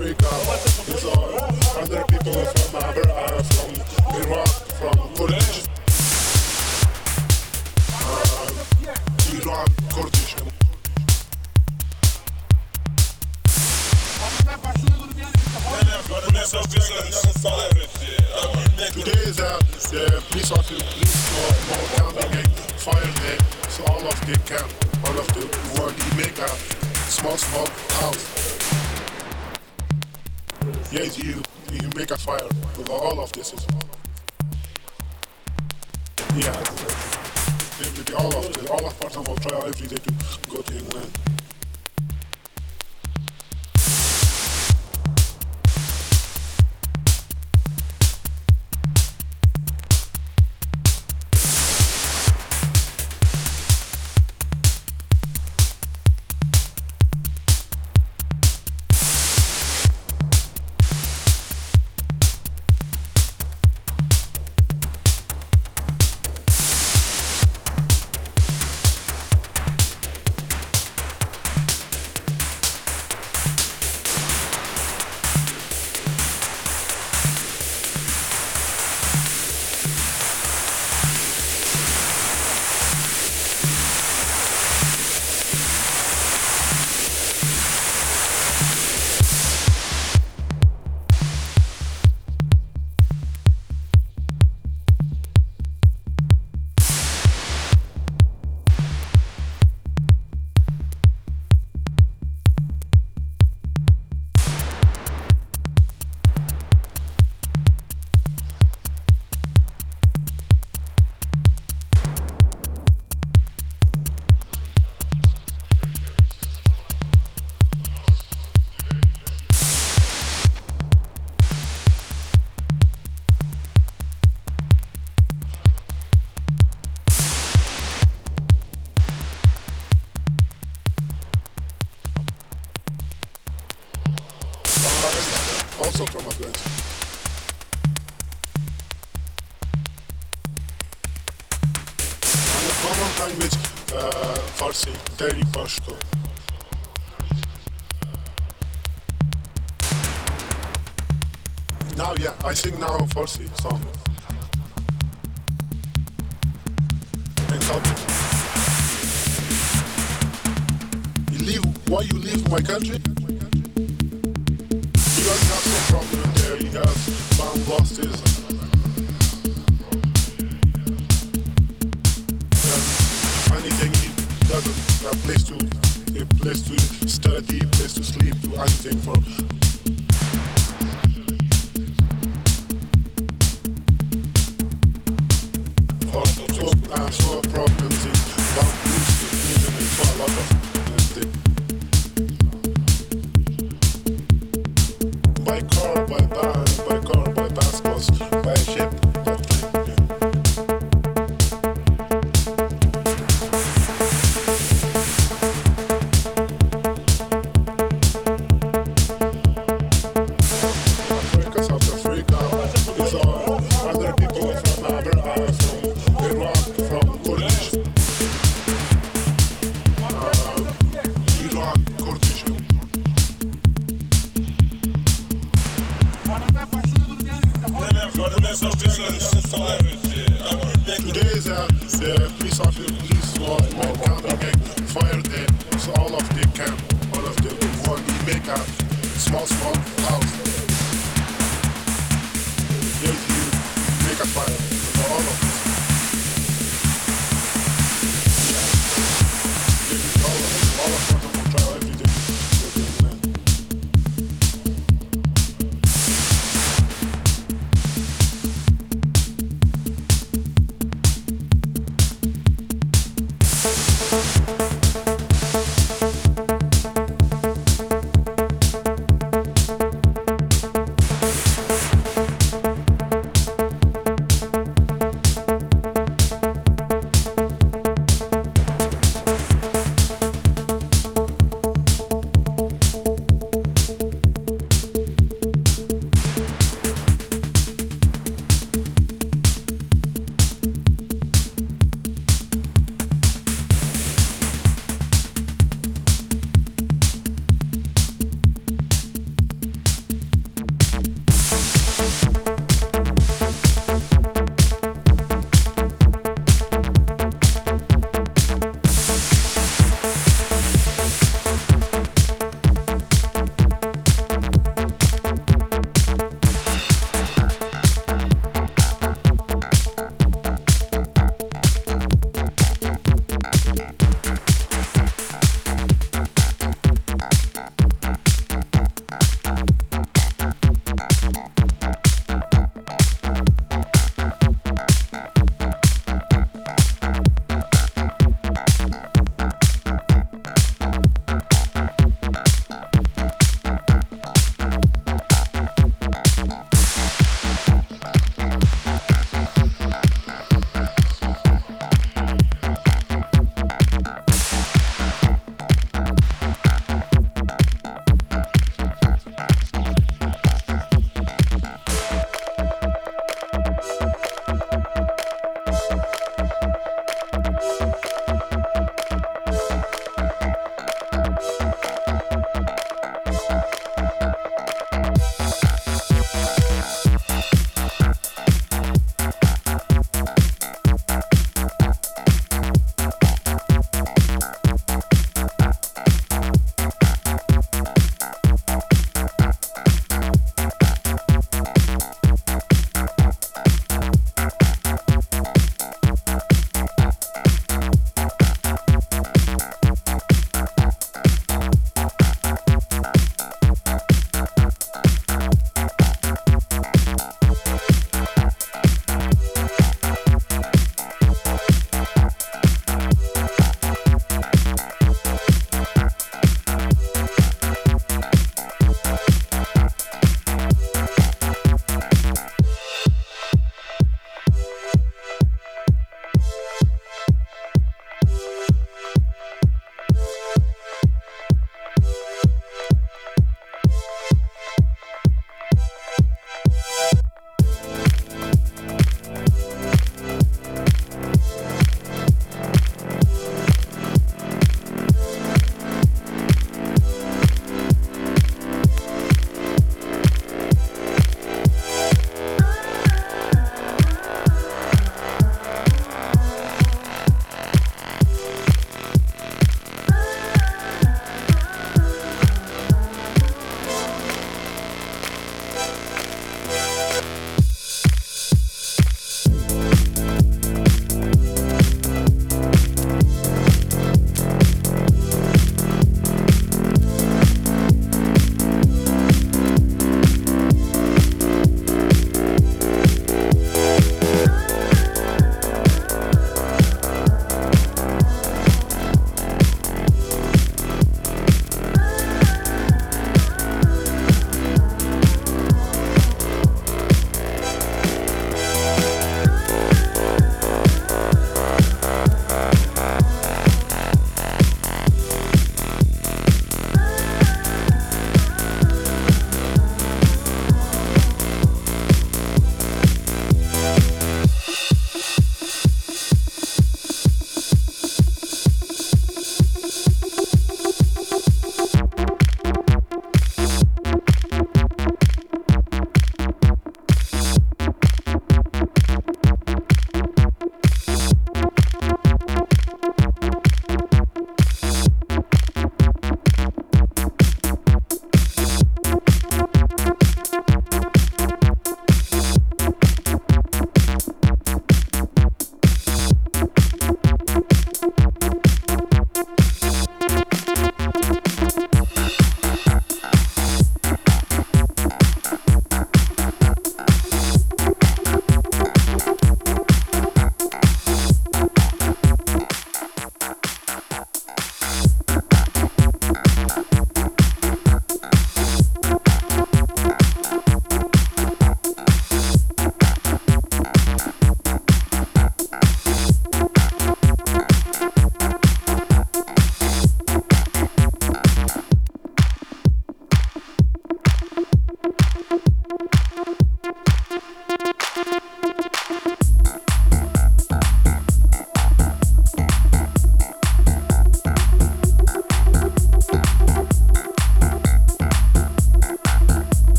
Africa. It's all other people from Abra, from Iraq, from Kurdish. Uh, Iran, Kurdish. Today is uh, the police officer, police commanding gang, fire day, so all of the camp, all of the world, he make a small, small house create you, you make a fire with all of this. Yeah, all of the all of parts of our trial every day to go to England. I sing now falsy song.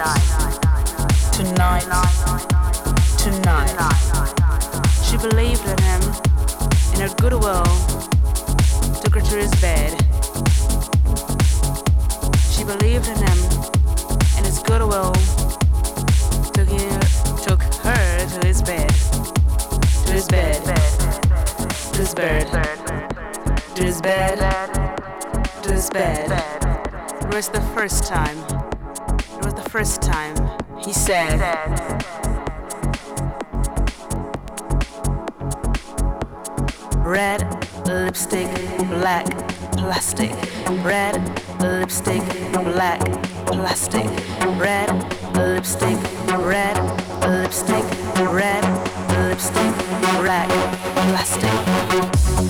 tonight, tonight. She believed in him, in her goodwill, took her to his bed. She believed in him, in his goodwill, took, her, took her to his bed, to his bed, to his bed, to his bed, to his bed. was the first time first time, he said, Red lipstick, black plastic. Red lipstick, black plastic. Red lipstick, red lipstick, red lipstick, black plastic.